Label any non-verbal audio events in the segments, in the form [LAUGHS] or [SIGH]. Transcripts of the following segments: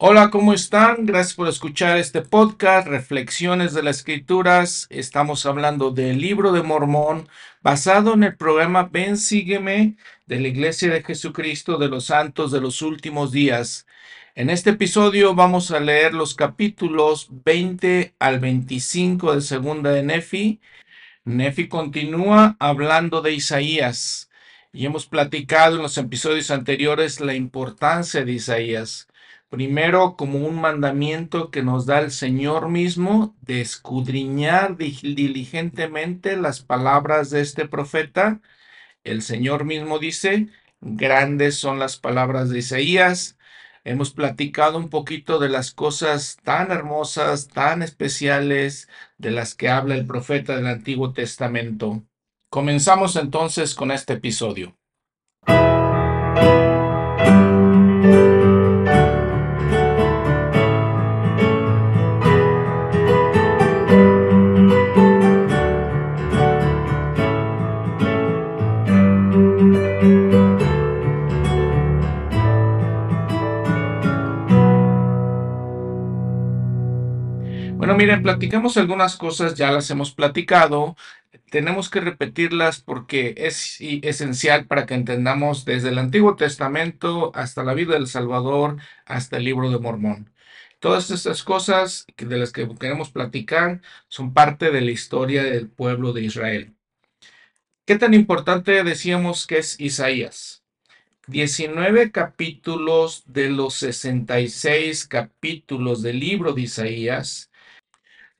Hola, ¿cómo están? Gracias por escuchar este podcast, Reflexiones de las Escrituras. Estamos hablando del libro de Mormón, basado en el programa Ven, sígueme de la Iglesia de Jesucristo de los Santos de los Últimos Días. En este episodio vamos a leer los capítulos 20 al 25 de Segunda de Nefi. Nefi continúa hablando de Isaías y hemos platicado en los episodios anteriores la importancia de Isaías. Primero, como un mandamiento que nos da el Señor mismo de escudriñar diligentemente las palabras de este profeta. El Señor mismo dice, grandes son las palabras de Isaías. Hemos platicado un poquito de las cosas tan hermosas, tan especiales, de las que habla el profeta del Antiguo Testamento. Comenzamos entonces con este episodio. Miren, platicamos algunas cosas, ya las hemos platicado. Tenemos que repetirlas porque es esencial para que entendamos desde el Antiguo Testamento hasta la vida del Salvador, hasta el libro de Mormón. Todas estas cosas de las que queremos platicar son parte de la historia del pueblo de Israel. ¿Qué tan importante decíamos que es Isaías? 19 capítulos de los 66 capítulos del libro de Isaías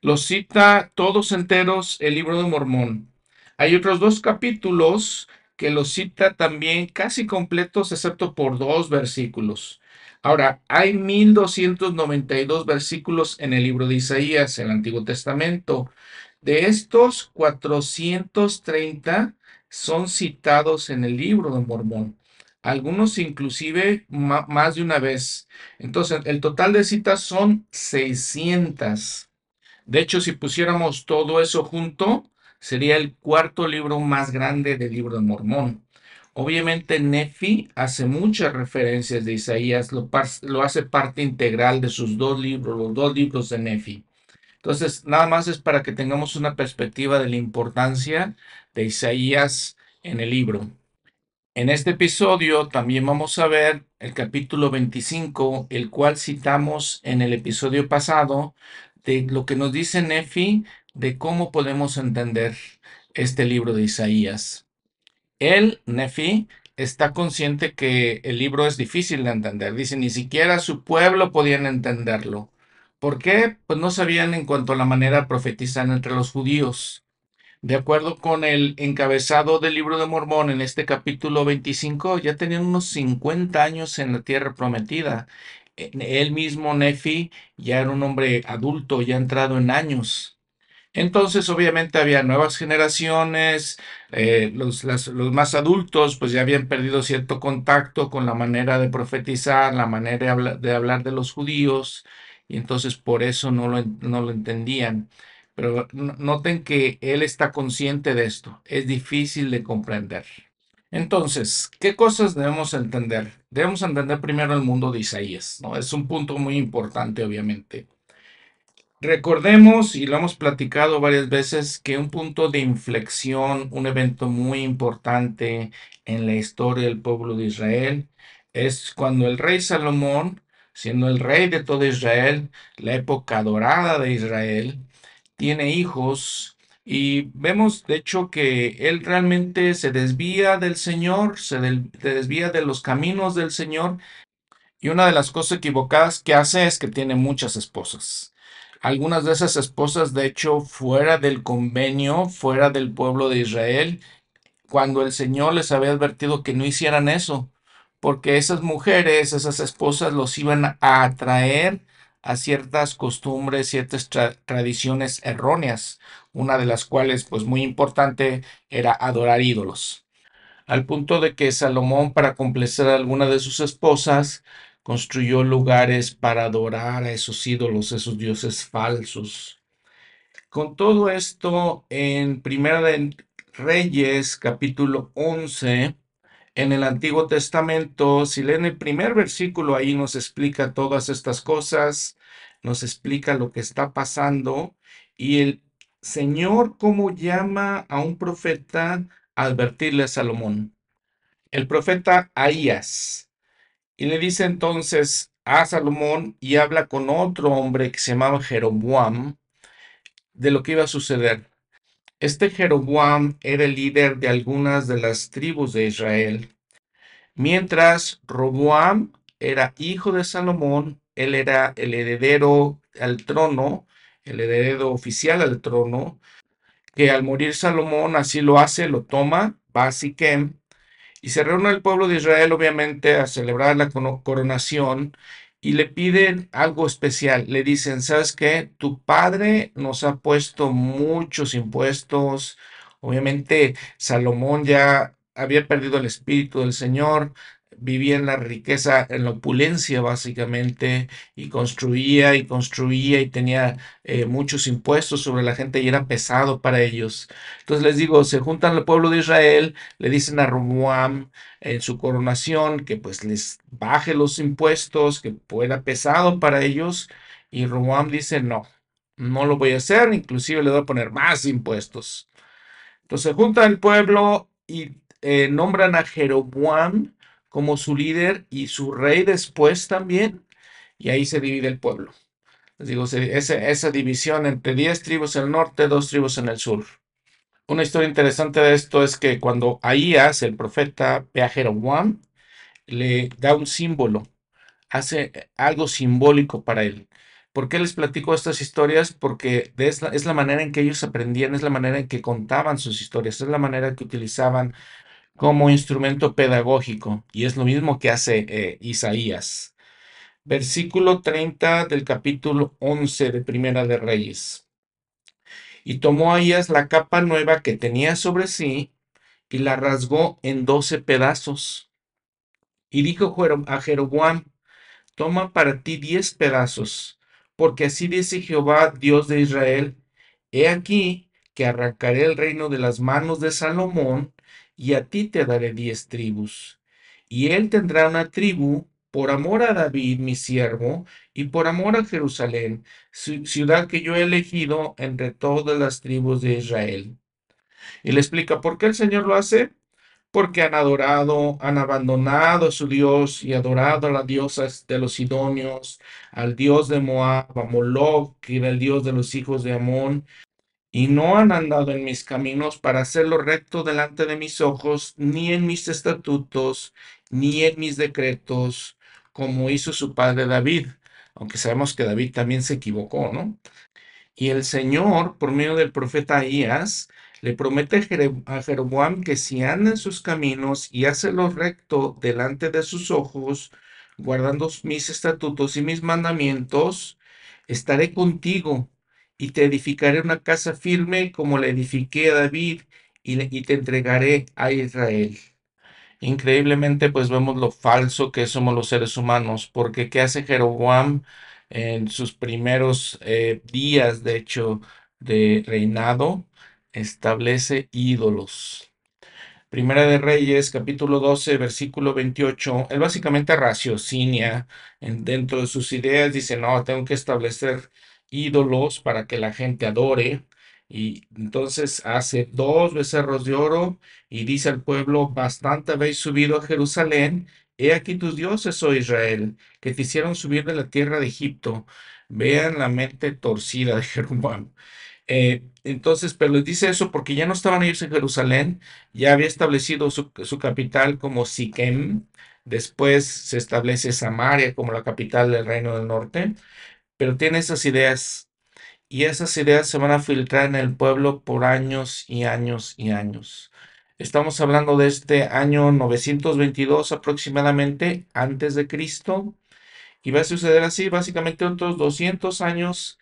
los cita todos enteros el libro de Mormón. Hay otros dos capítulos que los cita también casi completos, excepto por dos versículos. Ahora, hay 1292 versículos en el libro de Isaías, el Antiguo Testamento. De estos, 430 son citados en el libro de Mormón. Algunos inclusive más de una vez. Entonces, el total de citas son 600. De hecho, si pusiéramos todo eso junto, sería el cuarto libro más grande del libro de Mormón. Obviamente Nefi hace muchas referencias de Isaías, lo, lo, hace parte integral de sus dos libros, los dos libros de Nefi. Entonces, nada más es para que tengamos una perspectiva de la importancia de Isaías en el libro. En este episodio también vamos a ver el capítulo 25, el cual citamos en el episodio pasado, de lo que nos dice Nefi de cómo podemos entender este libro de Isaías. Él, Nefi, está consciente que el libro es difícil de entender. Dice, ni siquiera su pueblo podían entenderlo. ¿Por qué? Pues no sabían en cuanto a la manera de profetizar entre los judíos. De acuerdo con el encabezado del libro de Mormón en este capítulo 25, ya tenían unos 50 años en la tierra prometida él mismo, Nefi, ya era un hombre adulto, ya entrado en años. Entonces, obviamente, había nuevas generaciones, eh, los, más adultos pues ya habían perdido cierto contacto con la manera de profetizar, la manera de, hablar de los judíos, y entonces por eso no lo entendían. Pero noten que él está consciente de esto, es difícil de comprender. Entonces, ¿qué cosas debemos entender? Debemos entender primero el mundo de Isaías, ¿no? Es un punto muy importante, obviamente. Recordemos, y lo hemos platicado varias veces, que un punto de inflexión, un evento muy importante en la historia del pueblo de Israel, es cuando el rey Salomón, siendo el rey de todo Israel, la época dorada de Israel, tiene hijos y vemos, de hecho, que él realmente se desvía del Señor, se, desvía de los caminos del Señor. Y una de las cosas equivocadas que hace es que tiene muchas esposas. Algunas de esas esposas, de hecho, fuera del convenio, fuera del pueblo de Israel, cuando el Señor les había advertido que no hicieran eso, porque esas mujeres, esas esposas los iban a atraer a ciertas costumbres, ciertas tradiciones erróneas, una de las cuales, pues muy importante, era adorar ídolos. Al punto de que Salomón, para complacer a alguna de sus esposas, construyó lugares para adorar a esos ídolos, esos dioses falsos. Con todo esto, en Primera de Reyes, capítulo 11, En el Antiguo Testamento, si leen el primer versículo, ahí nos explica todas estas cosas, nos explica lo que está pasando y el Señor cómo llama a un profeta a advertirle a Salomón. El profeta Ahías. Y le dice entonces a Salomón y habla con otro hombre que se llamaba Jeroboam de lo que iba a suceder. Este Jeroboam era el líder de algunas de las tribus de Israel, mientras Roboam era hijo de Salomón, él era el heredero al trono, el heredero oficial al trono, que al morir Salomón así lo hace, lo toma, va a y se reúne el pueblo de Israel obviamente a celebrar la coronación y le piden algo especial. Le dicen, ¿sabes qué? Tu padre nos ha puesto muchos impuestos. Obviamente Salomón ya había perdido el espíritu del Señor, vivía en la riqueza, en la opulencia básicamente, y construía y construía y tenía eh, muchos impuestos sobre la gente y era pesado para ellos. Entonces les digo, se juntan al pueblo de Israel, le dicen a Roboam en su coronación que pues les baje los impuestos, que fuera pesado para ellos, y Roboam dice, no, no lo voy a hacer, inclusive le voy a poner más impuestos. Entonces se junta el pueblo y eh, nombran a Jeroboam como su líder y su rey después también, y ahí se divide el pueblo. Les digo, esa, esa división entre 10 tribus en el norte, dos tribus en el sur. Una historia interesante de esto es que cuando Ahías, el profeta, ve a Jeroboam, le da un símbolo, hace algo simbólico para él. ¿Por qué les platico estas historias? Porque es la, es la manera en que ellos aprendían, es la manera en que contaban sus historias, es la manera que utilizaban como instrumento pedagógico, y es lo mismo que hace eh, Isaías. Versículo 30 del capítulo 11 de Primera de Reyes. Y tomó Ahías la capa nueva que tenía sobre sí y la rasgó en doce pedazos. Y dijo a Jeroboam, toma para ti diez pedazos, porque así dice Jehová, Dios de Israel, he aquí que arrancaré el reino de las manos de Salomón y a ti te daré diez tribus. Y él tendrá una tribu por amor a David, mi siervo, y por amor a Jerusalén, ciudad que yo he elegido entre todas las tribus de Israel. Y le explica por qué el Señor lo hace. Porque han adorado, han abandonado a su Dios y adorado a las diosas de los sidonios, al Dios de Moab, a Moloch, que era el Dios de los hijos de Amón, y no han andado en mis caminos para hacerlo recto delante de mis ojos, ni en mis estatutos, ni en mis decretos, como hizo su padre David, aunque sabemos que David también se equivocó, ¿no? Y el Señor, por medio del profeta Ahías, le promete a Jeroboam que si anda en sus caminos y hace lo recto delante de sus ojos, guardando mis estatutos y mis mandamientos, estaré contigo y te edificaré una casa firme como la edifiqué a David y, te entregaré a Israel. Increíblemente, pues vemos lo falso que somos los seres humanos, porque ¿qué hace Jeroboam en sus primeros eh, días, de hecho, de reinado? Establece ídolos. Primera de Reyes, capítulo 12, versículo 28, él básicamente raciocinia dentro de sus ideas, dice, no, tengo que establecer ídolos para que la gente adore. Y entonces hace dos becerros de oro y dice al pueblo, bastante habéis subido a Jerusalén, he aquí tus dioses, oh Israel, que te hicieron subir de la tierra de Egipto. Vean la mente torcida de [LAUGHS] Jeroboam. Eh, entonces, pero les dice eso porque ya no estaban ellos en Jerusalén, ya había establecido su, su capital como Siquem, después se establece Samaria como la capital del reino del norte, pero tiene esas ideas y esas ideas se van a filtrar en el pueblo por años y años y años. Estamos hablando de este año 922 aproximadamente antes de Cristo y va a suceder así, básicamente otros 200 años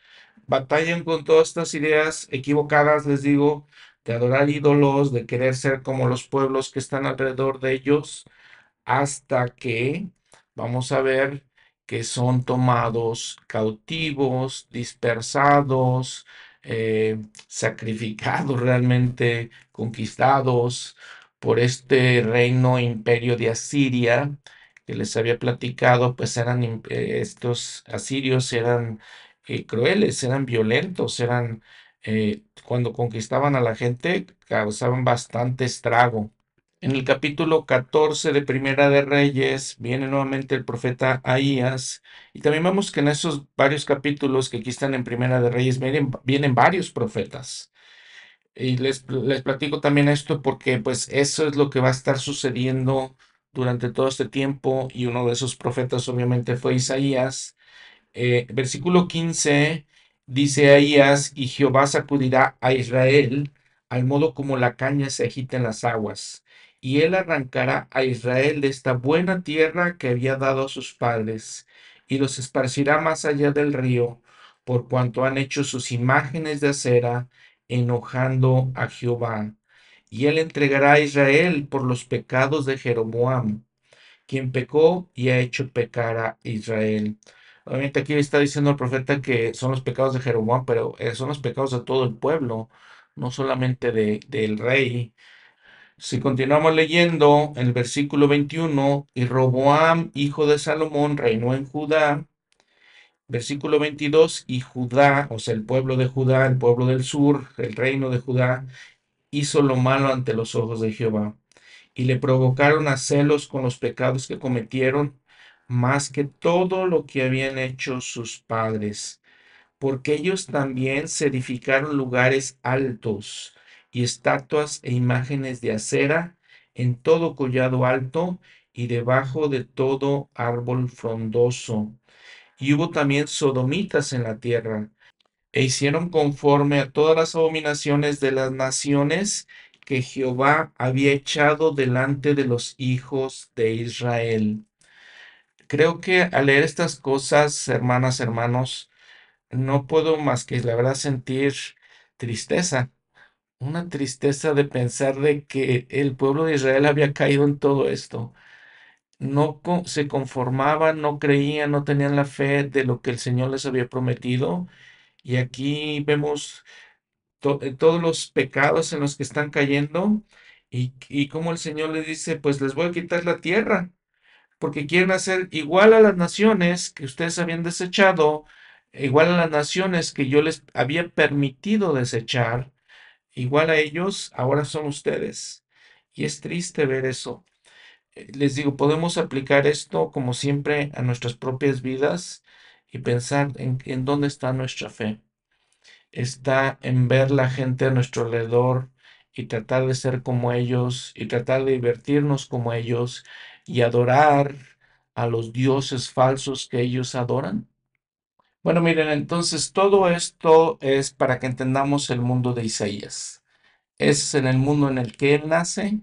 batallan con todas estas ideas equivocadas, les digo, de adorar ídolos, de querer ser como los pueblos que están alrededor de ellos, hasta que vamos a ver que son tomados cautivos, dispersados, eh, sacrificados [LAUGHS] realmente, conquistados por este reino imperio de Asiria que les había platicado, pues eran eh, estos asirios eran eh, crueles, eran violentos, eran cuando conquistaban a la gente causaban bastante estrago. En el capítulo 14 de Primera de Reyes viene nuevamente el profeta Ahías y también vemos que en esos varios capítulos que aquí están en Primera de Reyes vienen, vienen varios profetas. Y les, les platico también esto porque pues eso es lo que va a estar sucediendo durante todo este tiempo y uno de esos profetas obviamente fue Isaías. Eh, versículo 15 dice Ahías, y Jehová sacudirá a Israel al modo como la caña se agita en las aguas, y él arrancará a Israel de esta buena tierra que había dado a sus padres, y los esparcirá más allá del río, por cuanto han hecho sus imágenes de acera enojando a Jehová. Y él entregará a Israel por los pecados de Jeroboam, quien pecó y ha hecho pecar a Israel. Obviamente aquí está diciendo el profeta que son los pecados de Jeroboam, pero eh, son los pecados de todo el pueblo, no solamente de, del rey. Si continuamos leyendo, en el versículo 21, y Roboam, hijo de Salomón, reinó en Judá Versículo 22, y Judá, o sea, el pueblo de Judá, el pueblo del sur, el reino de Judá, hizo lo malo ante los ojos de Jehová, y le provocaron a celos con los pecados que cometieron, más que todo lo que habían hecho sus padres, porque ellos también se edificaron lugares altos y estatuas e imágenes de acera en todo collado alto y debajo de todo árbol frondoso y hubo también sodomitas en la tierra, e hicieron conforme a todas las abominaciones de las naciones que Jehová había echado delante de los hijos de Israel. Creo que al leer estas cosas, hermanas, hermanos, no puedo más que la verdad sentir tristeza, una tristeza de pensar de que el pueblo de Israel había caído en todo esto no se conformaban, no creían, no tenían la fe de lo que el Señor les había prometido. Y aquí vemos eh, todos los pecados en los que están cayendo y, y como el Señor les dice, pues les voy a quitar la tierra, porque quieren hacer igual a las naciones que ustedes habían desechado, igual a las naciones que yo les había permitido desechar, igual a ellos, ahora son ustedes. Y es triste ver eso les digo, podemos aplicar esto como siempre a nuestras propias vidas y pensar en, en dónde está nuestra fe. Está en ver la gente a nuestro alrededor y tratar de ser como ellos y tratar de divertirnos como ellos y adorar a los dioses falsos que ellos adoran. Bueno, miren, entonces todo esto es para que entendamos el mundo de Isaías. Es en el mundo en el que él nace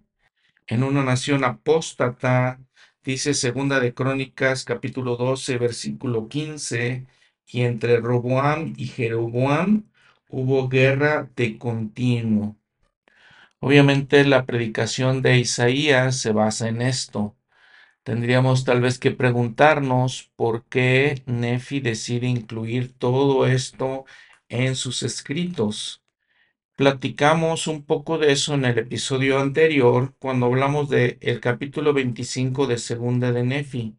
en una nación apóstata, dice Segunda de Crónicas capítulo 12 versículo 15, y entre Roboam y Jeroboam hubo guerra de continuo. Obviamente la predicación de Isaías se basa en esto. Tendríamos tal vez que preguntarnos por qué Nefi decide incluir todo esto en sus escritos. Platicamos un poco de eso en el episodio anterior cuando hablamos del el capítulo 25 de Segunda de Nefi,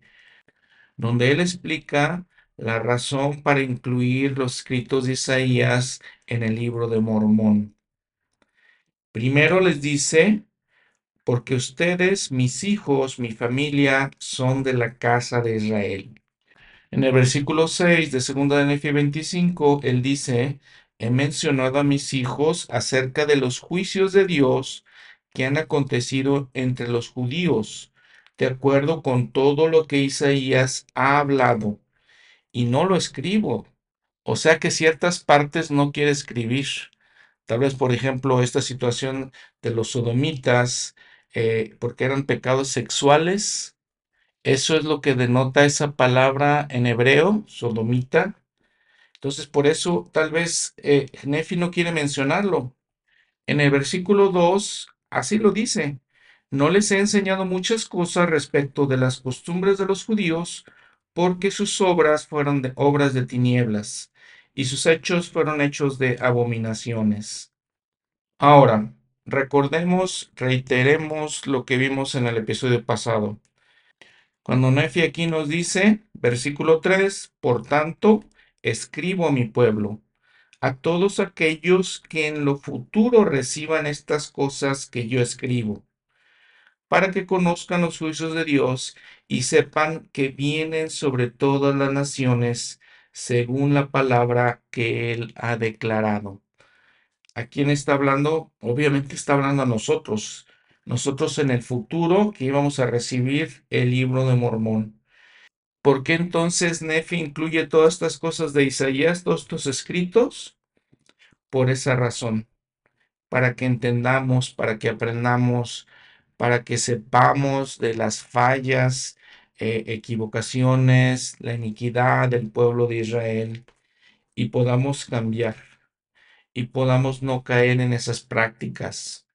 donde él explica la razón para incluir los escritos de Isaías en el libro de Mormón. Primero les dice, porque ustedes, mis hijos, mi familia, son de la casa de Israel. En el versículo 6 de Segunda de Nefi 25, él dice, he mencionado a mis hijos acerca de los juicios de Dios que han acontecido entre los judíos, de acuerdo con todo lo que Isaías ha hablado, y no lo escribo. O sea que ciertas partes no quiere escribir. Tal vez, por ejemplo, esta situación de los sodomitas, eh, porque eran pecados sexuales. Eso es lo que denota esa palabra en hebreo, sodomita, entonces, por eso tal vez eh, Nefi no quiere mencionarlo. En el versículo 2, así lo dice. No les he enseñado muchas cosas respecto de las costumbres de los judíos, porque sus obras fueron de obras de tinieblas, y sus hechos fueron hechos de abominaciones. Ahora, recordemos, reiteremos lo que vimos en el episodio pasado. Cuando Nefi aquí nos dice, versículo 3, por tanto, escribo a mi pueblo, a todos aquellos que en lo futuro reciban estas cosas que yo escribo, para que conozcan los juicios de Dios y sepan que vienen sobre todas las naciones según la palabra que Él ha declarado. ¿A quién está hablando? Obviamente está hablando a nosotros. Nosotros en el futuro que íbamos a recibir el libro de Mormón. ¿Por qué entonces Nefi incluye todas estas cosas de Isaías, todos estos escritos? Por esa razón, para que entendamos, para que aprendamos, para que sepamos de las fallas, eh, equivocaciones, la iniquidad del pueblo de Israel y podamos cambiar y podamos no caer en esas prácticas.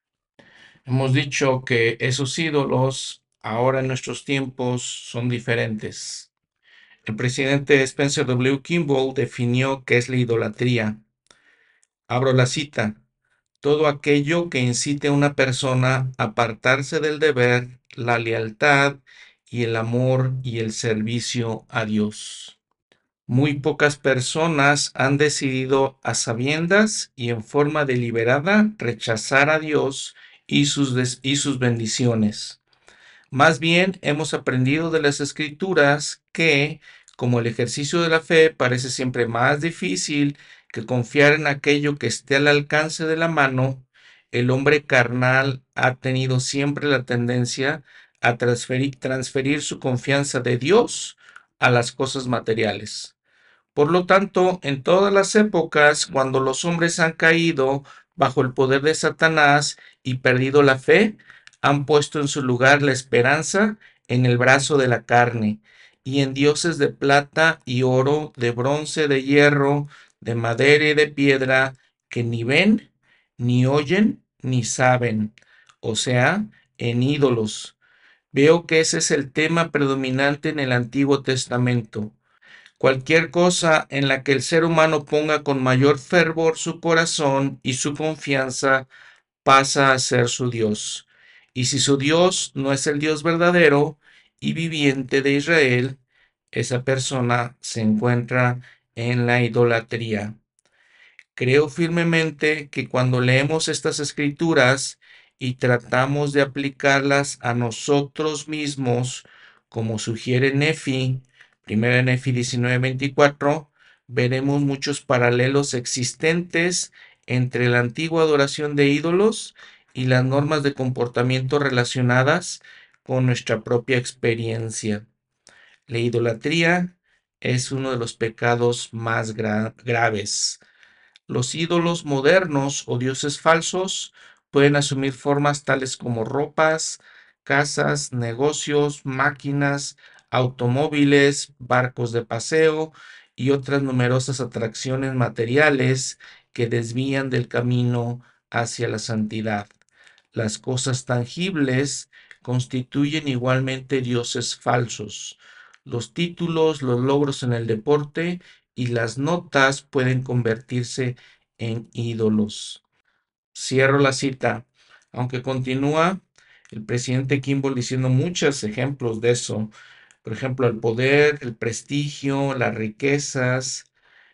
Hemos dicho que esos ídolos ahora en nuestros tiempos son diferentes. El presidente Spencer W. Kimball definió qué es la idolatría. Abro la cita. Todo aquello que incite a una persona a apartarse del deber, la lealtad y el amor y el servicio a Dios. Muy pocas personas han decidido a sabiendas y en forma deliberada rechazar a Dios y sus, y sus bendiciones. Más bien hemos aprendido de las escrituras que, como el ejercicio de la fe parece siempre más difícil que confiar en aquello que esté al alcance de la mano, el hombre carnal ha tenido siempre la tendencia a transferir, transferir su confianza de Dios a las cosas materiales. Por lo tanto, en todas las épocas, cuando los hombres han caído bajo el poder de Satanás y perdido la fe, han puesto en su lugar la esperanza en el brazo de la carne y en dioses de plata y oro, de bronce, de hierro, de madera y de piedra, que ni ven, ni oyen, ni saben, o sea, en ídolos. Veo que ese es el tema predominante en el Antiguo Testamento. Cualquier cosa en la que el ser humano ponga con mayor fervor su corazón y su confianza pasa a ser su Dios. Y si su Dios no es el Dios verdadero y viviente de Israel, esa persona se encuentra en la idolatría. Creo firmemente que cuando leemos estas escrituras y tratamos de aplicarlas a nosotros mismos, como sugiere Nefi, Primera Nefi 19:24, veremos muchos paralelos existentes entre la antigua adoración de ídolos y las normas de comportamiento relacionadas con nuestra propia experiencia. La idolatría es uno de los pecados más graves. Los ídolos modernos o dioses falsos pueden asumir formas tales como ropas, casas, negocios, máquinas, automóviles, barcos de paseo y otras numerosas atracciones materiales que desvían del camino hacia la santidad. Las cosas tangibles constituyen igualmente dioses falsos. Los títulos, los logros en el deporte y las notas pueden convertirse en ídolos. Cierro la cita. Aunque continúa el presidente Kimball diciendo muchos ejemplos de eso, por ejemplo, el poder, el prestigio, las riquezas.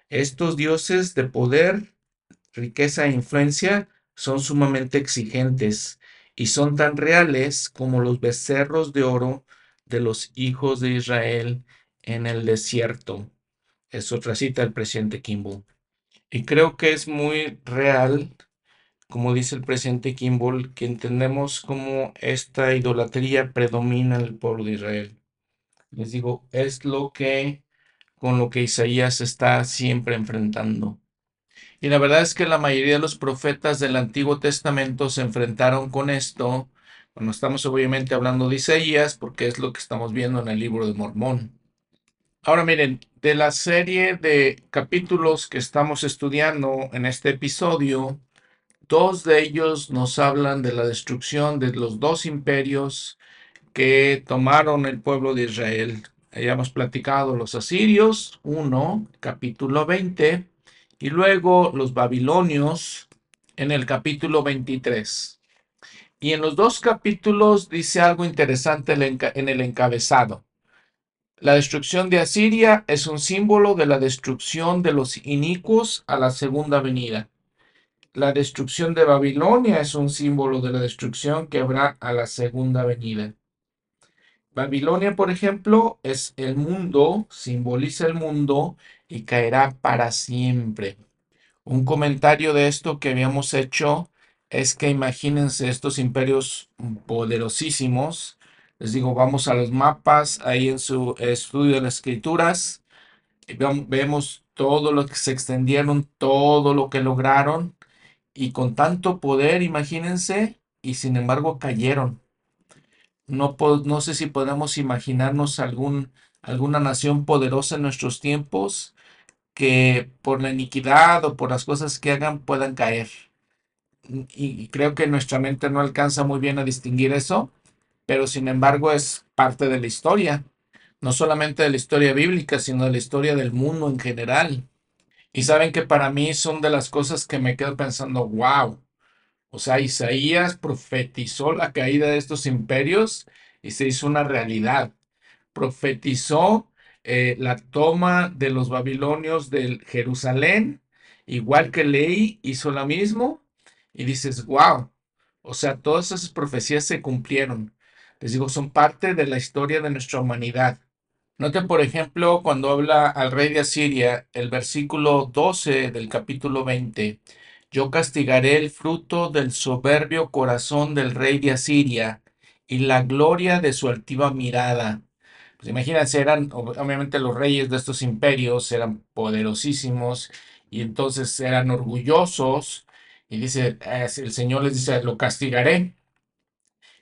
Estos dioses de poder, riqueza e influencia son sumamente exigentes y son tan reales como los becerros de oro de los hijos de Israel en el desierto. Es otra cita del presidente Kimball. Y creo que es muy real, como dice el presidente Kimball, que entendemos cómo esta idolatría predomina en el pueblo de Israel. Les digo, es lo que con lo que Isaías está siempre enfrentando. Y la verdad es que la mayoría de los profetas del Antiguo Testamento se enfrentaron con esto, cuando estamos obviamente hablando de Isaías, porque es lo que estamos viendo en el libro de Mormón. Ahora miren, de la serie de capítulos que estamos estudiando en este episodio, dos de ellos nos hablan de la destrucción de los dos imperios que tomaron el pueblo de Israel. Hayamos platicado los asirios, 1, capítulo 20, y luego los babilonios en el capítulo 23. Y en los dos capítulos dice algo interesante en el encabezado. La destrucción de Asiria es un símbolo de la destrucción de los inicuos a la segunda venida. La destrucción de Babilonia es un símbolo de la destrucción que habrá a la segunda venida. Babilonia, por ejemplo, es el mundo, simboliza el mundo y caerá para siempre. Un comentario de esto que habíamos hecho es que imagínense estos imperios poderosísimos. Les digo, vamos a los mapas ahí en su estudio de las escrituras. vemos todo lo que se extendieron, todo lo que lograron. Y con tanto poder, imagínense, y sin embargo cayeron. No, no sé si podemos imaginarnos algún, alguna nación poderosa en nuestros tiempos que por la iniquidad o por las cosas que hagan puedan caer. Y creo que nuestra mente no alcanza muy bien a distinguir eso, pero sin embargo es parte de la historia, no solamente de la historia bíblica, sino de la historia del mundo en general. Y saben que para mí son de las cosas que me quedo pensando, wow. O sea, Isaías profetizó la caída de estos imperios y se hizo una realidad. Profetizó eh, la toma de los babilonios de Jerusalén, igual que Ley hizo lo mismo, y dices, wow, o sea, todas esas profecías se cumplieron. Les digo, son parte de la historia de nuestra humanidad. Noten, por ejemplo, cuando habla al rey de Asiria, el versículo 12 del capítulo 20, yo castigaré el fruto del soberbio corazón del rey de Asiria y la gloria de su altiva mirada pues imagínense, eran obviamente los reyes de estos imperios, eran poderosísimos y entonces eran orgullosos. Y dice, el Señor les dice, lo castigaré.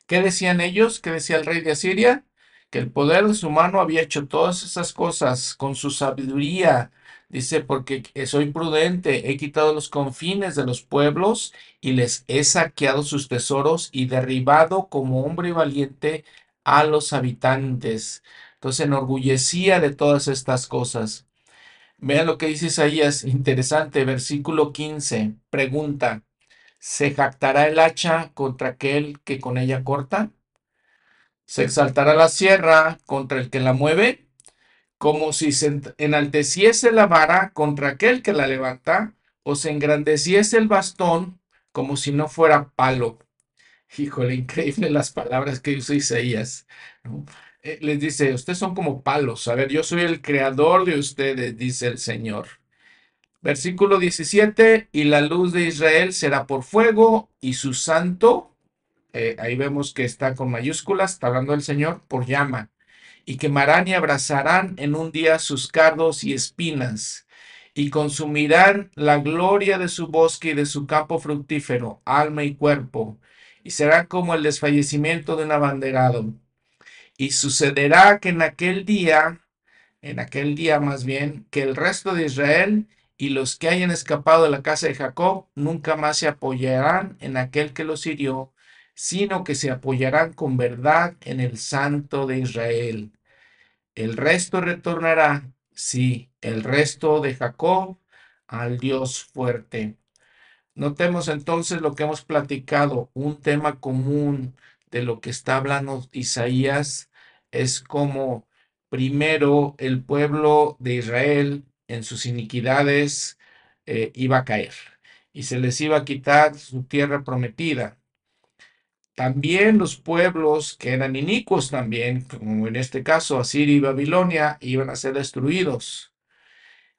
¿Qué decían ellos? ¿Qué decía el rey de Asiria? Que el poder de su mano había hecho todas esas cosas con su sabiduría. Dice, porque soy prudente, he quitado los confines de los pueblos y les he saqueado sus tesoros y derribado como hombre valiente a los habitantes. Entonces enorgullecía de todas estas cosas. Vean lo que dice Isaías, interesante, versículo 15, pregunta, ¿se jactará el hacha contra aquel que con ella corta? ¿Se exaltará la sierra contra el que la mueve? Como si se enalteciese la vara contra aquel que la levanta, o se engrandeciese el bastón como si no fuera palo. Híjole, increíble las palabras que usa Isaías. Eh, les dice, ustedes son como palos. A ver, yo soy el creador de ustedes, dice el Señor. Versículo 17, y la luz de Israel será por fuego y su santo, eh, ahí vemos que está con mayúsculas, está hablando el Señor, por llama, y quemarán y abrazarán en un día sus cardos y espinas, y consumirán la gloria de su bosque y de su campo fructífero, alma y cuerpo, y será como el desfallecimiento de un abanderado. Y sucederá que en aquel día, en aquel día más bien, que el resto de Israel y los que hayan escapado de la casa de Jacob nunca más se apoyarán en aquel que los hirió, sino que se apoyarán con verdad en el Santo de Israel. El resto retornará, sí, el resto de Jacob al Dios fuerte. Notemos entonces lo que hemos platicado, un tema común de lo que está hablando Isaías es como primero el pueblo de Israel en sus iniquidades eh, iba a caer y se les iba a quitar su tierra prometida. También los pueblos que eran inicuos también, como en este caso Asiria y Babilonia, iban a ser destruidos.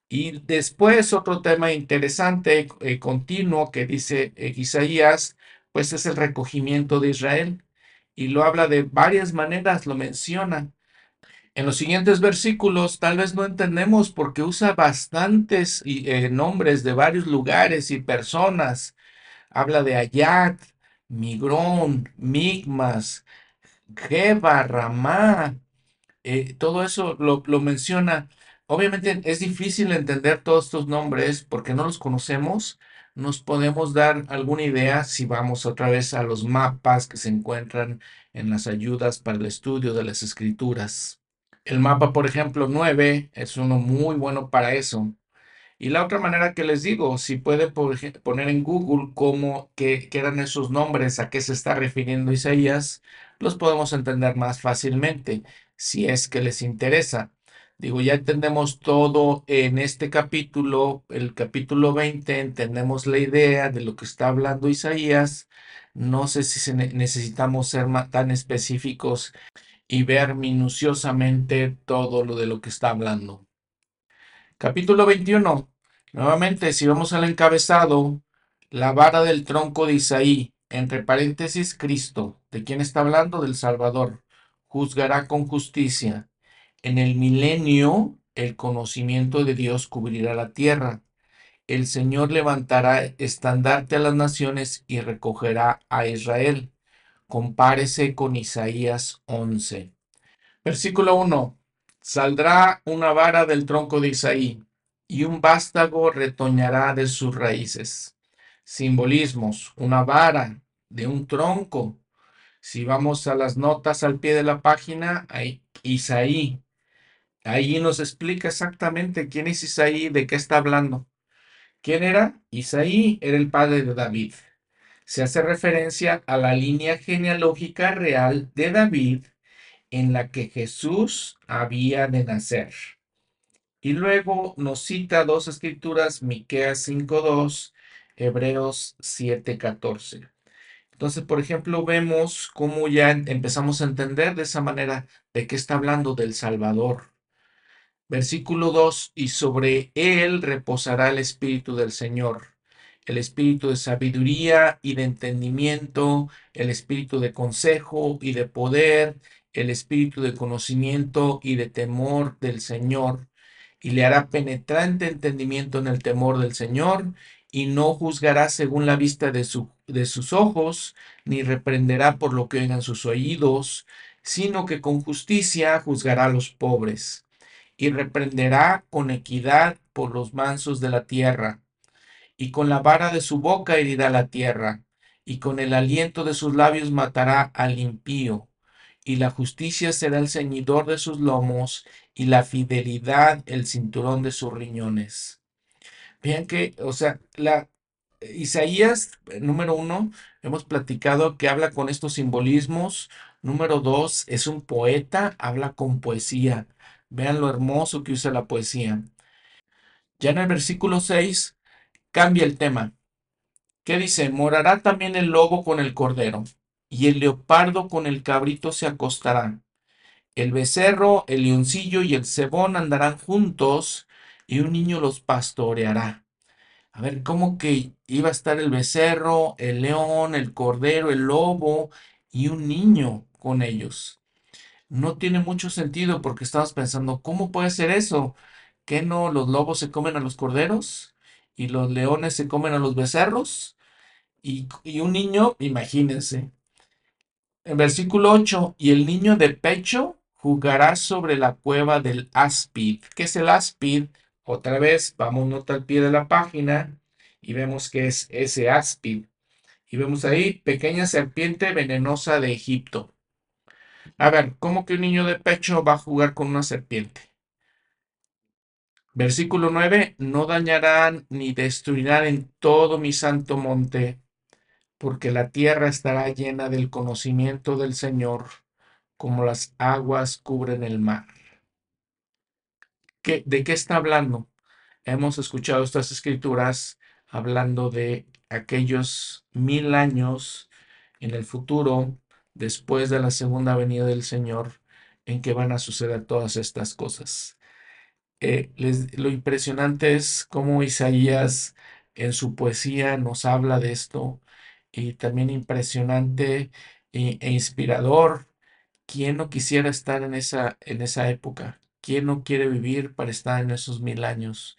Y después otro tema interesante, eh, continuo, que dice eh, Isaías, pues es el recogimiento de Israel y lo habla de varias maneras, lo menciona. En los siguientes versículos tal vez no entendemos porque usa bastantes eh, nombres de varios lugares y personas. Habla de Ayat, Migrón, Migmas, Geba, Ramá. Eh, todo eso lo, lo menciona. Obviamente es difícil entender todos estos nombres porque no los conocemos, nos podemos dar alguna idea si vamos otra vez a los mapas que se encuentran en las ayudas para el estudio de las escrituras. El mapa, por ejemplo, 9 es uno muy bueno para eso. Y la otra manera que les digo, si pueden poner en Google cómo, qué eran esos nombres, a qué se está refiriendo Isaías, los podemos entender más fácilmente, si es que les interesa. Digo, ya entendemos todo en este capítulo, el capítulo 20, entendemos la idea de lo que está hablando Isaías. No sé si necesitamos ser tan específicos y ver minuciosamente todo lo de lo que está hablando. Capítulo 21. Nuevamente, si vamos al encabezado, la vara del tronco de Isaí, entre paréntesis, Cristo. ¿De quién está hablando? Del Salvador. Juzgará con justicia. En el milenio, el conocimiento de Dios cubrirá la tierra. El Señor levantará estandarte a las naciones y recogerá a Israel. Compárese con Isaías 11. Versículo 1. Saldrá una vara del tronco de Isaí, y un vástago retoñará de sus raíces. Simbolismos, una vara de un tronco. Si vamos a las notas al pie de la página, hay Isaí. Ahí nos explica exactamente quién es Isaí, de qué está hablando. ¿Quién era? Isaí era el padre de David. Se hace referencia a la línea genealógica real de David en la que Jesús había de nacer. Y luego nos cita dos escrituras, Miqueas 5:2, Hebreos 7:14. Entonces, por ejemplo, vemos cómo ya empezamos a entender de esa manera de qué está hablando del Salvador. Versículo 2, y sobre él reposará el Espíritu del Señor, el Espíritu de sabiduría y de entendimiento, el Espíritu de consejo y de poder, el espíritu de conocimiento y de temor del Señor, y le hará penetrante entendimiento en el temor del Señor, y no juzgará según la vista de, su, de sus ojos, ni reprenderá por lo que oigan sus oídos, sino que con justicia juzgará a los pobres, y reprenderá con equidad por los mansos de la tierra, y con la vara de su boca herirá la tierra, y con el aliento de sus labios matará al impío y la justicia será el ceñidor de sus lomos, y la fidelidad el cinturón de sus riñones. Vean que, o sea, la Isaías, número uno, hemos platicado que habla con estos simbolismos. Número dos, es un poeta, habla con poesía. Vean lo hermoso que usa la poesía. Ya en el versículo 6 cambia el tema. ¿Qué dice? Morará también el lobo con el cordero y el leopardo con el cabrito se acostarán. El becerro, el leoncillo y el cebón andarán juntos, y un niño los pastoreará. A ver, ¿cómo que iba a estar el becerro, el león, el cordero, el lobo y un niño con ellos? No tiene mucho sentido porque estabas pensando, ¿cómo puede ser eso? ¿Que no los lobos se comen a los corderos y los leones se comen a los becerros? Y, y un niño, imagínense, en versículo 8, y el niño de pecho jugará sobre la cueva del áspid. ¿Qué es el áspid? Otra vez, vamos nota al pie de la página y vemos que es ese áspid. Y vemos ahí, pequeña serpiente venenosa de Egipto. A ver, ¿cómo que un niño de pecho va a jugar con una serpiente? Versículo 9, no dañarán ni destruirán en todo mi santo monte porque la tierra estará llena del conocimiento del Señor, como las aguas cubren el mar. ¿De qué está hablando? Hemos escuchado estas escrituras hablando de aquellos mil años en el futuro, después de la segunda venida del Señor, en que van a suceder todas estas cosas. Eh, lo impresionante es cómo Isaías en su poesía nos habla de esto y también impresionante e, e, inspirador. ¿Quién no quisiera estar en esa, en esa época? ¿Quién no quiere vivir para estar en esos mil años?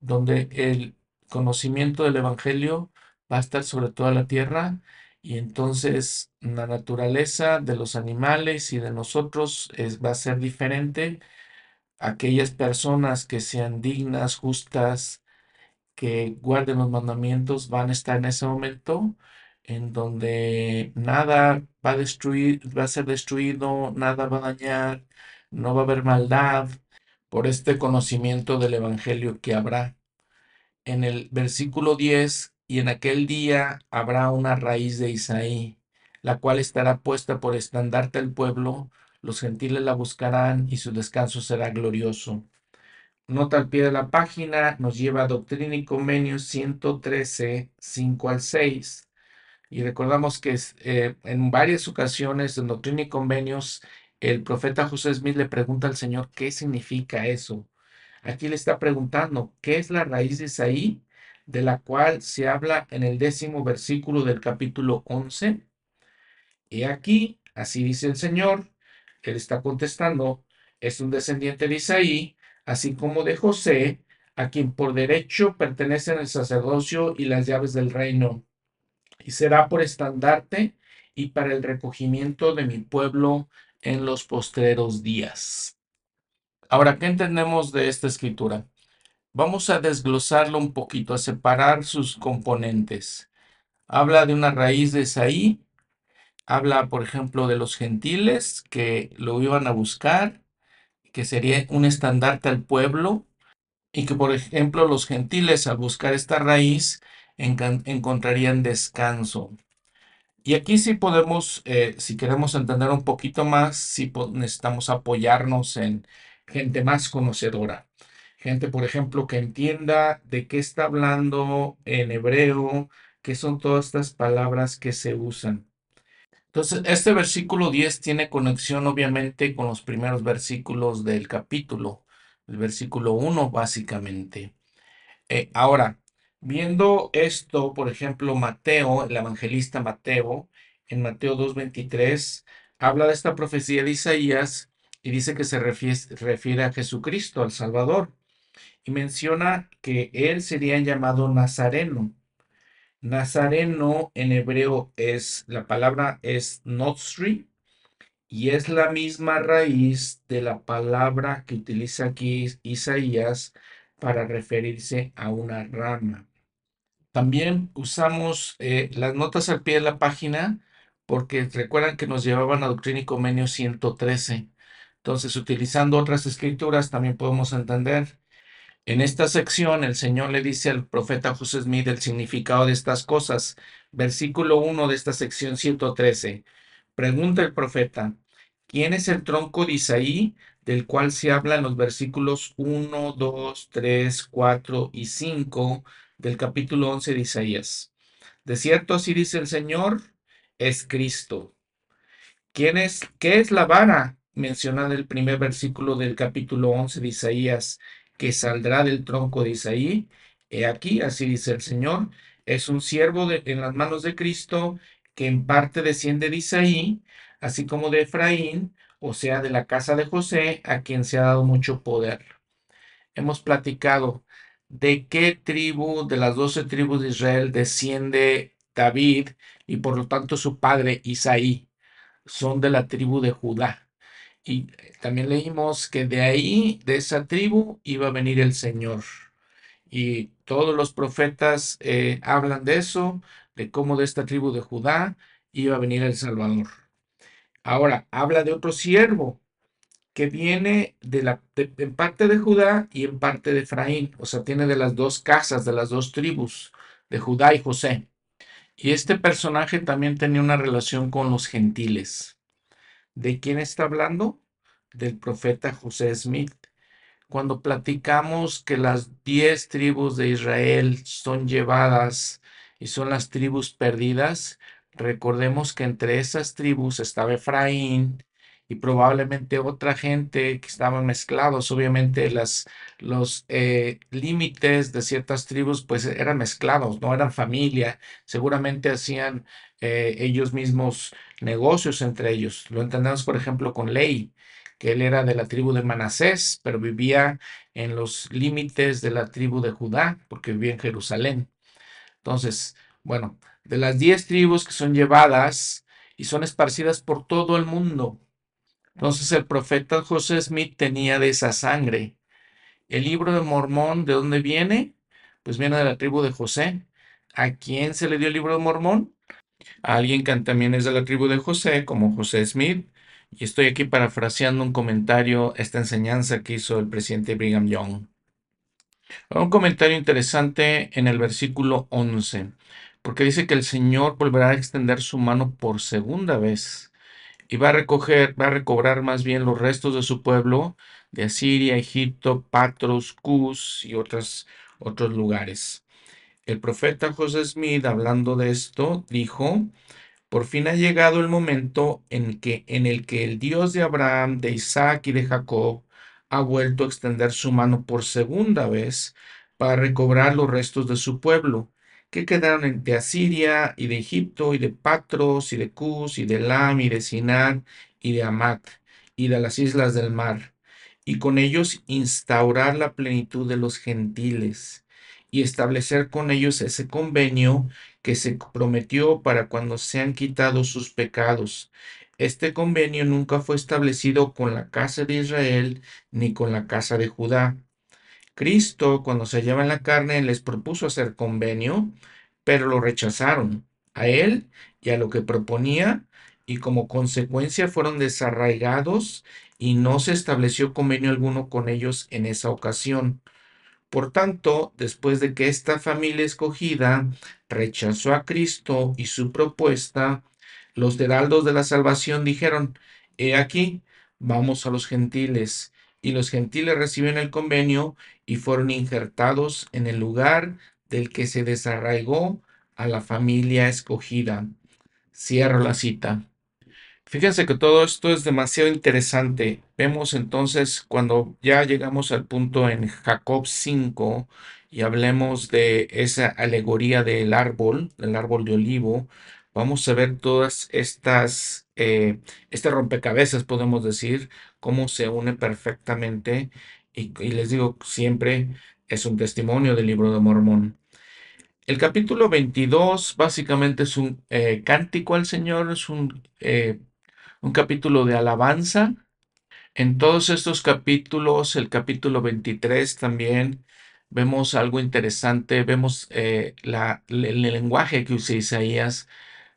Donde el conocimiento del Evangelio va a estar sobre toda la tierra y entonces la naturaleza de los animales y de nosotros es, va a ser diferente. Aquellas personas que sean dignas, justas, que guarden los mandamientos, van a estar en ese momento en donde nada va a destruir, va a ser destruido, nada va a dañar, no va a haber maldad por este conocimiento del Evangelio que habrá. en el versículo 10, y en aquel día habrá una raíz de Isaí, la cual estará puesta por estandarte al pueblo, los gentiles la buscarán y su descanso será glorioso. Nota al pie de la página, nos lleva a Doctrina y Convenios 113, 5 al 6. Y recordamos que eh, en varias ocasiones en Doctrina y Convenios, el profeta José Smith le pregunta al Señor qué significa eso. Aquí le está preguntando, ¿qué es la raíz de Isaí? De la cual se habla en el décimo versículo del capítulo 11. Y aquí, así dice el Señor, él está contestando, es un descendiente de Isaí, así como de José, a quien por derecho pertenecen el sacerdocio y las llaves del reino, y será por estandarte y para el recogimiento de mi pueblo en los postreros días. Ahora, ¿qué entendemos de esta escritura? Vamos a desglosarlo un poquito, a separar sus componentes. Habla de una raíz de Isaí, habla, por ejemplo, de los gentiles que lo iban a buscar, que sería un estandarte al pueblo, y que, por ejemplo, los gentiles al buscar esta raíz encontrarían descanso. Y aquí sí podemos, eh, si queremos entender un poquito más, sí necesitamos apoyarnos en gente más conocedora. Gente, por ejemplo, que entienda de qué está hablando en hebreo, qué son todas estas palabras que se usan. Entonces, este versículo 10 tiene conexión obviamente con los primeros versículos del capítulo, el versículo 1 básicamente. Eh, ahora, viendo esto, por ejemplo, Mateo, el evangelista Mateo, en Mateo 2.23, habla de esta profecía de Isaías y dice que se refiere, a Jesucristo, al Salvador, y menciona que él sería llamado Nazareno. Nazareno en hebreo es, la palabra es Notsri, y es la misma raíz de la palabra que utiliza aquí Isaías para referirse a una rama. También usamos eh, las notas al pie de la página porque recuerdan que nos llevaban a Doctrina y Comenio 113. Entonces, utilizando otras escrituras, también podemos entender. En esta sección, el Señor le dice al profeta José Smith el significado de estas cosas. Versículo 1 de esta sección 113. Pregunta el profeta, ¿quién es el tronco de Isaí del cual se habla en los versículos 1, 2, 3, 4 y 5 del capítulo 11 de Isaías? De cierto, así dice el Señor, es Cristo. ¿Quién es, ¿Qué es la vara? mencionada el primer versículo del capítulo 11 de Isaías, que saldrá del tronco de Isaí. He aquí, así dice el Señor, es un siervo en las manos de Cristo que en parte desciende de Isaí, así como de Efraín, o sea, de la casa de José, a quien se ha dado mucho poder. Hemos platicado de qué tribu de las doce tribus de Israel desciende David y por lo tanto su padre Isaí. Son de la tribu de Judá. Y también leímos que de ahí, de esa tribu, iba a venir el Señor. Y todos los profetas eh, hablan de eso, de cómo de esta tribu de Judá iba a venir el Salvador. Ahora, habla de otro siervo que viene de la, en parte de Judá y en parte de Efraín. O sea, tiene de las dos casas, de las dos tribus, de Judá y José. Y este personaje también tenía una relación con los gentiles. ¿De quién está hablando? Del profeta José Smith. Cuando platicamos que las diez tribus de Israel son llevadas y son las tribus perdidas, recordemos que entre esas tribus estaba Efraín, y probablemente otra gente que estaban mezclados. Obviamente las, los eh, límites de ciertas tribus pues eran mezclados, no eran familia. Seguramente hacían eh, ellos mismos negocios entre ellos. Lo entendemos, por ejemplo, con Ley, que él era de la tribu de Manasés, pero vivía en los límites de la tribu de Judá, porque vivía en Jerusalén. Entonces, bueno, de las diez tribus que son llevadas y son esparcidas por todo el mundo, entonces el profeta José Smith tenía de esa sangre. El libro de Mormón, ¿de dónde viene? Pues viene de la tribu de José. ¿A quién se le dio el libro de Mormón? A alguien que también es de la tribu de José, como José Smith. Y estoy aquí parafraseando un comentario, esta enseñanza que hizo el presidente Brigham Young. Un comentario interesante en el versículo 11, porque dice que el Señor volverá a extender su mano por segunda vez y va a recoger, va a recobrar más bien los restos de su pueblo de Asiria, Egipto, Patros, Cus y otras, otros lugares. El profeta José Smith, hablando de esto, dijo, por fin ha llegado el momento en, que, en el que el Dios de Abraham, de Isaac y de Jacob ha vuelto a extender su mano por segunda vez para recobrar los restos de su pueblo, que quedaron de Asiria y de Egipto y de Patros y de Cus y de Lam y de Sinar y de Amat y de las islas del mar, y con ellos instaurar la plenitud de los gentiles y establecer con ellos ese convenio que se prometió para cuando sean quitados sus pecados. Este convenio nunca fue establecido con la casa de Israel ni con la casa de Judá. Cristo, cuando se hallaba en la carne, les propuso hacer convenio, pero lo rechazaron a él y a lo que proponía, y como consecuencia fueron desarraigados y no se estableció convenio alguno con ellos en esa ocasión. Por tanto, después de que esta familia escogida rechazó a Cristo y su propuesta, los heraldos de la salvación dijeron, He aquí, vamos a los gentiles. Y los gentiles recibieron el convenio y fueron injertados en el lugar del que se desarraigó a la familia escogida. Cierro la cita. Fíjense que todo esto es demasiado interesante. Vemos entonces cuando ya llegamos al punto en Jacob 5 y hablemos de esa alegoría del árbol, del árbol de olivo, vamos a ver todas estas, eh, este rompecabezas, podemos decir, cómo se une perfectamente. Y, les digo, siempre es un testimonio del libro de Mormón. El capítulo 22 básicamente es un eh, cántico al Señor, es un, eh, un capítulo de alabanza. En todos estos capítulos, el capítulo 23 también vemos algo interesante, vemos eh, el lenguaje que usa Isaías,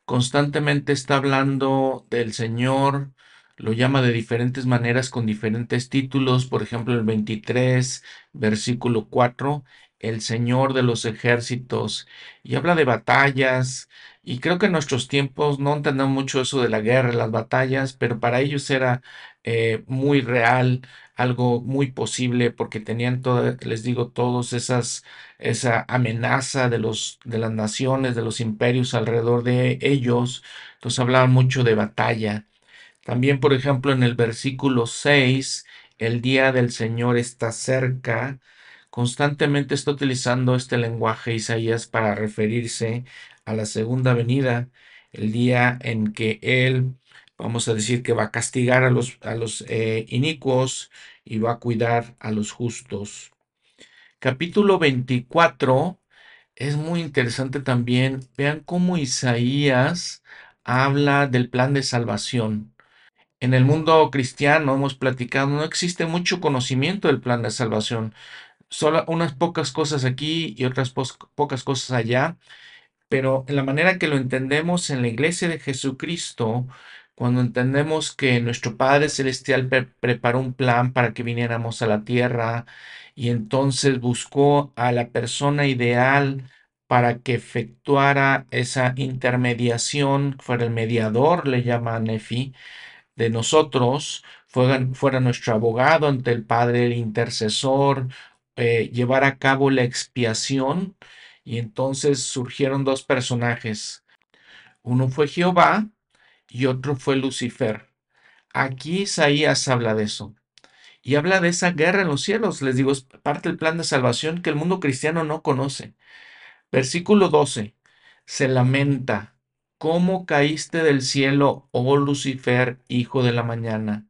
constantemente está hablando del Señor, lo llama de diferentes maneras con diferentes títulos, por ejemplo el 23, versículo 4, el Señor de los ejércitos, y habla de batallas, y creo que en nuestros tiempos no entendemos mucho eso de la guerra, las batallas, pero para ellos era eh, muy real, algo muy posible, porque tenían todo, les digo, todos esas, esa amenaza de los, de las naciones, de los imperios alrededor de ellos, entonces hablaban mucho de batalla. También, por ejemplo, en el versículo 6, el día del Señor está cerca, constantemente está utilizando este lenguaje Isaías para referirse a la segunda venida, el día en que Él, vamos a decir que va a castigar a los, a los eh, inicuos y va a cuidar a los justos. Capítulo 24 es muy interesante también. Vean cómo Isaías habla del plan de salvación. En el mundo cristiano hemos platicado, no existe mucho conocimiento del plan de salvación. Solo unas pocas cosas aquí y otras pocas cosas allá, pero en la manera que lo entendemos en la iglesia de Jesucristo, cuando entendemos que nuestro Padre Celestial preparó un plan para que viniéramos a la tierra y entonces buscó a la persona ideal para que efectuara esa intermediación, fuera el mediador, le llama Nefi, de nosotros, fuera, nuestro abogado ante el Padre, el intercesor, eh, llevar a cabo la expiación y entonces surgieron dos personajes. Uno fue Jehová y otro fue Lucifer. Aquí Isaías habla de eso. Y habla de esa guerra en los cielos. Les digo, es parte del plan de salvación que el mundo cristiano no conoce. Versículo 12. Se lamenta. ¿Cómo caíste del cielo, oh Lucifer, hijo de la mañana?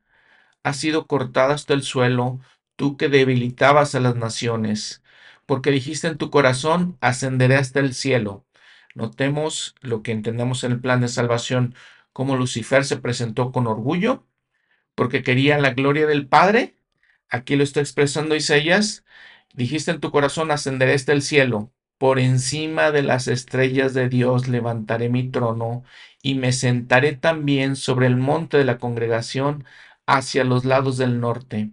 Has sido cortado hasta el suelo, tú que debilitabas a las naciones, porque dijiste en tu corazón, ascenderé hasta el cielo. Notemos lo que entendemos en el plan de salvación, cómo Lucifer se presentó con orgullo, porque quería la gloria del Padre. Aquí lo está expresando Isaías. Dijiste en tu corazón, ascenderé hasta el cielo. Por encima de las estrellas de Dios levantaré mi trono y me sentaré también sobre el monte de la congregación hacia los lados del norte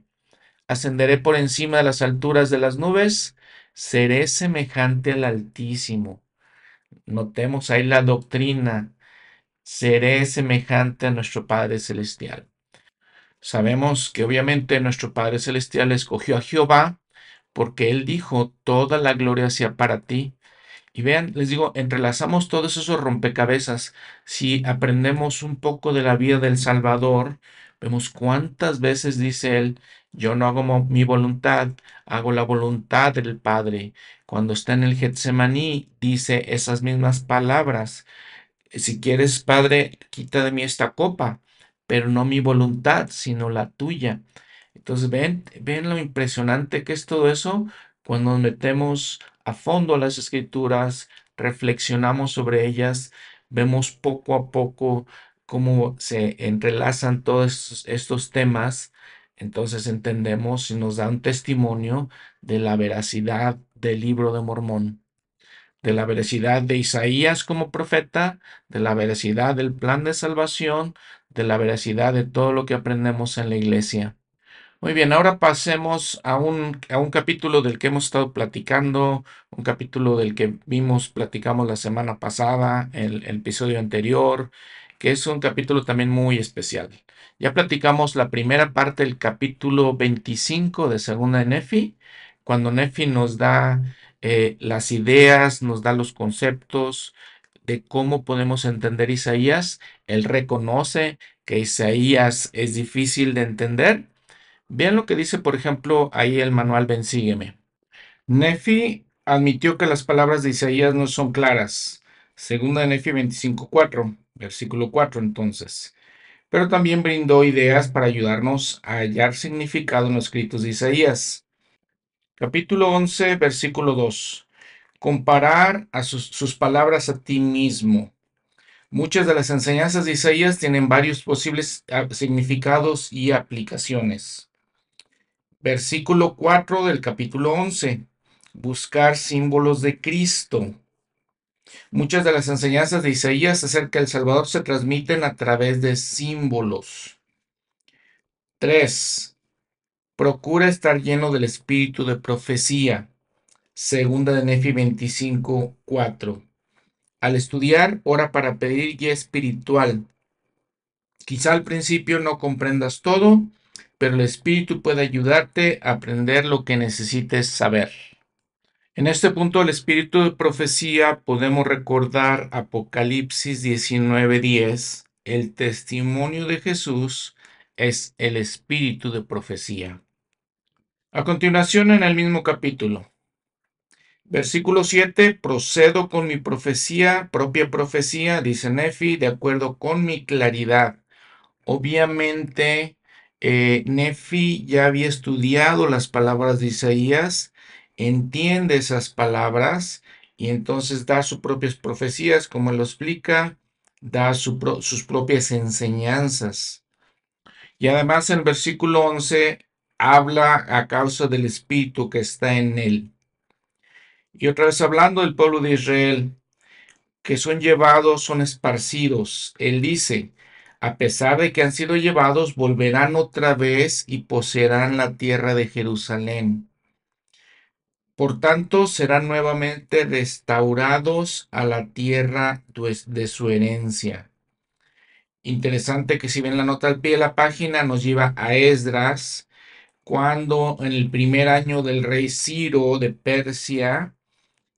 ascenderé por encima de las alturas de las nubes, seré semejante al Altísimo. Notemos ahí la doctrina, seré semejante a nuestro Padre Celestial. Sabemos que obviamente nuestro Padre Celestial escogió a Jehová porque Él dijo, toda la gloria sea para ti. Y vean, les digo, entrelazamos todos esos rompecabezas. Si aprendemos un poco de la vida del Salvador, vemos cuántas veces dice Él, yo no hago mi voluntad, hago la voluntad del Padre. Cuando está en el Getsemaní, dice esas mismas palabras. Si quieres, Padre, quita de mí esta copa, pero no mi voluntad, sino la tuya. Entonces, ven, ven lo impresionante que es todo eso cuando nos metemos a fondo a las escrituras, reflexionamos sobre ellas, vemos poco a poco cómo se entrelazan todos estos temas, entonces entendemos y nos da un testimonio de la veracidad del libro de Mormón, de la veracidad de Isaías como profeta, de la veracidad del plan de salvación, de la veracidad de todo lo que aprendemos en la iglesia. Muy bien, ahora pasemos a un, a un capítulo del que hemos estado platicando, un capítulo del que vimos, platicamos la semana pasada, el, el episodio anterior, que es un capítulo también muy especial. Ya platicamos la primera parte del capítulo 25 de Segunda de Nefi, cuando Nefi nos da eh, las ideas, nos da los conceptos de cómo podemos entender Isaías. Él reconoce que Isaías es difícil de entender. Vean lo que dice, por ejemplo, ahí el manual Bensígueme. Nefi admitió que las palabras de Isaías no son claras. Segunda de Nefi 25.4, versículo 4 entonces pero también brindó ideas para ayudarnos a hallar significado en los escritos de Isaías. Capítulo 11, versículo 2. Comparar a sus, palabras a ti mismo. Muchas de las enseñanzas de Isaías tienen varios posibles ah, significados y aplicaciones. Versículo 4 del capítulo 11. Buscar símbolos de Cristo. Muchas de las enseñanzas de Isaías acerca del Salvador se transmiten a través de símbolos. 3. Procura estar lleno del espíritu de profecía. Segunda de Nefi 25, 4. Al estudiar, ora para pedir guía espiritual. Quizá al principio no comprendas todo, pero el espíritu puede ayudarte a aprender lo que necesites saber. En este punto del espíritu de profecía podemos recordar Apocalipsis 19:10. El testimonio de Jesús es el espíritu de profecía. A continuación en el mismo capítulo. Versículo 7, procedo con mi profecía, propia profecía, dice Nefi, de acuerdo con mi claridad. Obviamente, eh, Nefi ya había estudiado las palabras de Isaías entiende esas palabras y entonces da sus propias profecías, como lo explica, da sus propias enseñanzas. Y además en versículo 11 habla a causa del espíritu que está en él. Y otra vez hablando del pueblo de Israel, que son llevados, son esparcidos. Él dice, a pesar de que han sido llevados, volverán otra vez y poseerán la tierra de Jerusalén. Por tanto, serán nuevamente restaurados a la tierra de su herencia. Interesante que si ven la nota al pie de la página nos lleva a Esdras, cuando en el primer año del rey Ciro de Persia,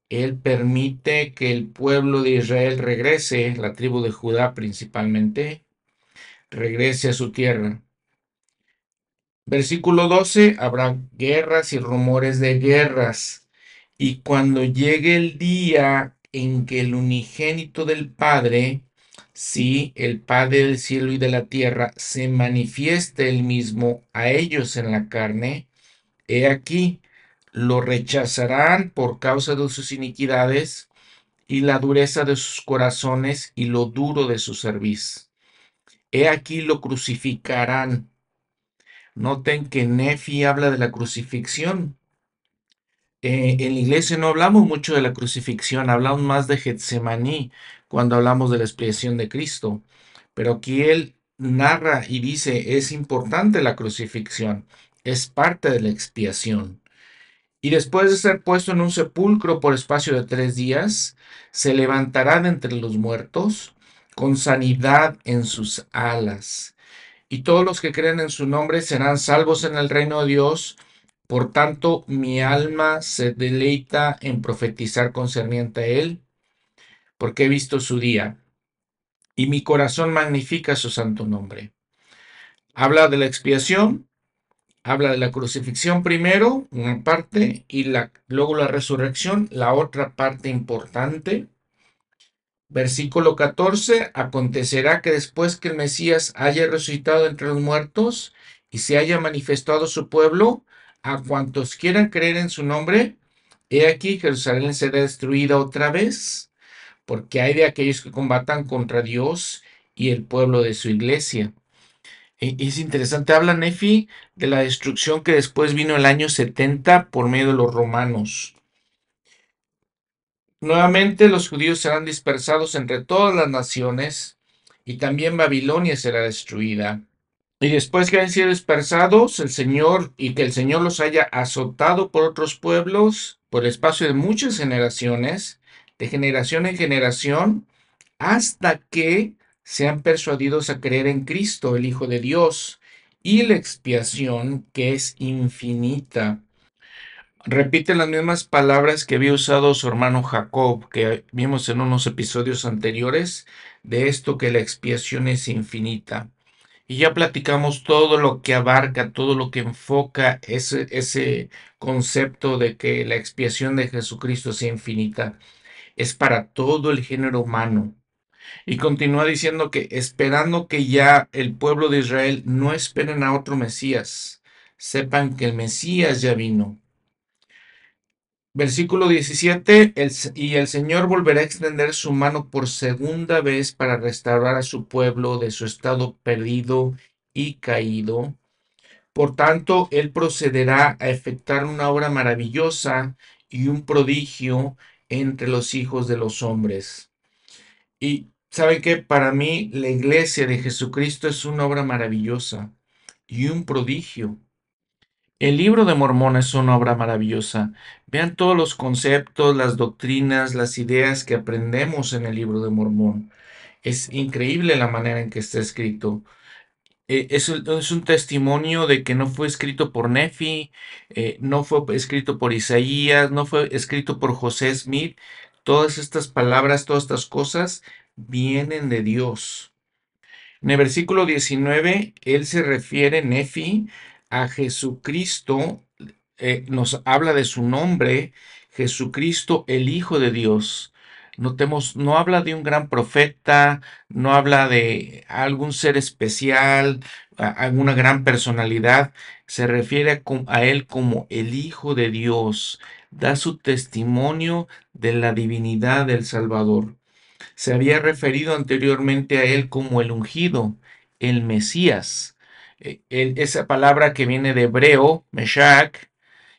él permite que el pueblo de Israel regrese, la tribu de Judá principalmente, regrese a su tierra. Versículo 12, habrá guerras y rumores de guerras. Y cuando llegue el día en que el unigénito del Padre, sí, el Padre del cielo y de la tierra, se manifieste el mismo a ellos en la carne, he aquí, lo rechazarán por causa de sus iniquidades y la dureza de sus corazones y lo duro de su cerviz. He aquí lo crucificarán Noten que Nefi habla de la crucifixión. Eh, en la iglesia no hablamos mucho de la crucifixión, hablamos más de Getsemaní cuando hablamos de la expiación de Cristo. Pero aquí él narra y dice, es importante la crucifixión, es parte de la expiación. Y después de ser puesto en un sepulcro por espacio de tres días, se levantará de entre los muertos con sanidad en sus alas. Y todos los que creen en su nombre serán salvos en el reino de Dios. Por tanto, mi alma se deleita en profetizar concerniente a él, porque he visto su día, y mi corazón magnifica su santo nombre. Habla de la expiación, habla de la crucifixión primero, una parte, y la, luego la resurrección, la otra parte importante. Versículo 14, acontecerá que después que el Mesías haya resucitado entre los muertos y se haya manifestado su pueblo, a cuantos quieran creer en su nombre, he aquí Jerusalén será destruida otra vez, porque hay de aquellos que combatan contra Dios y el pueblo de su iglesia. E, es interesante, habla Nefi de la destrucción que después vino el año 70 por medio de los romanos. Nuevamente los judíos serán dispersados entre todas las naciones y también Babilonia será destruida. Y después que hayan sido dispersados, el Señor y que el Señor los haya azotado por otros pueblos por el espacio de muchas generaciones, de generación en generación, hasta que sean persuadidos a creer en Cristo, el Hijo de Dios, y la expiación que es infinita. Repite las mismas palabras que había usado su hermano Jacob, que vimos en unos episodios anteriores, de esto que la expiación es infinita. Y ya platicamos todo lo que abarca, todo lo que enfoca ese, concepto de que la expiación de Jesucristo sea infinita. Es para todo el género humano. Y continúa diciendo que esperando que ya el pueblo de Israel no esperen a otro Mesías, sepan que el Mesías ya vino. Versículo 17, y el Señor volverá a extender su mano por segunda vez para restaurar a su pueblo de su estado perdido y caído. Por tanto, Él procederá a efectuar una obra maravillosa y un prodigio entre los hijos de los hombres. Y ¿Sabe que Para mí la iglesia de Jesucristo es una obra maravillosa y un prodigio. El libro de Mormón es una obra maravillosa. Vean todos los conceptos, las doctrinas, las ideas que aprendemos en el libro de Mormón. Es increíble la manera en que está escrito. Eh, es, un testimonio de que no fue escrito por Nefi, eh, no fue escrito por Isaías, no fue escrito por José Smith. Todas estas palabras, todas estas cosas vienen de Dios. En el versículo 19, él se refiere, Nefi, a Jesucristo, eh, nos habla de su nombre, Jesucristo, el Hijo de Dios. Notemos, no habla de un gran profeta, no habla de algún ser especial, alguna gran personalidad, se refiere a, él como el Hijo de Dios, da su testimonio de la divinidad del Salvador. Se había referido anteriormente a él como el ungido, el Mesías. E, esa palabra que viene de hebreo, Meshach,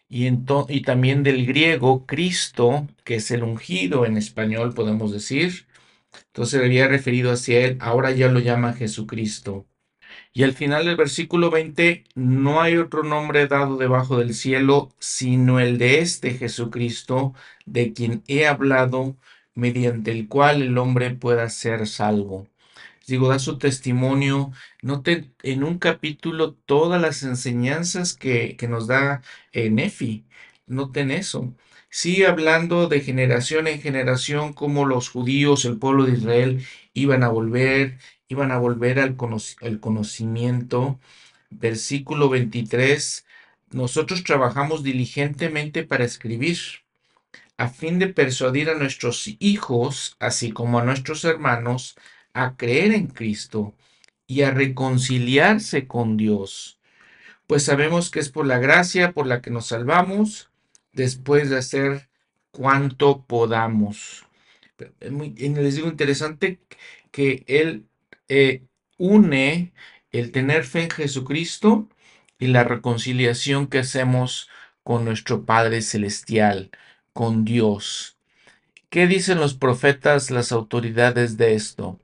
y, y también del griego, Cristo, que es el ungido en español, podemos decir. Entonces había referido hacia él, ahora ya lo llama Jesucristo. Y al final del versículo 20, no hay otro nombre dado debajo del cielo, sino el de este Jesucristo, de quien he hablado, mediante el cual el hombre pueda ser salvo. Digo, da su testimonio, noten en un capítulo todas las enseñanzas que, que nos da eh, Nefi, noten eso. Sigue hablando de generación en generación, como los judíos, el pueblo de Israel, iban a volver, iban a volver al conocimiento. Versículo 23, nosotros trabajamos diligentemente para escribir a fin de persuadir a nuestros hijos, así como a nuestros hermanos, a creer en Cristo y a reconciliarse con Dios. Pues sabemos que es por la gracia por la que nos salvamos, después de hacer cuanto podamos. Muy, les digo interesante que Él eh, une el tener fe en Jesucristo y la reconciliación que hacemos con nuestro Padre Celestial con Dios. ¿Qué dicen los profetas, las autoridades de esto?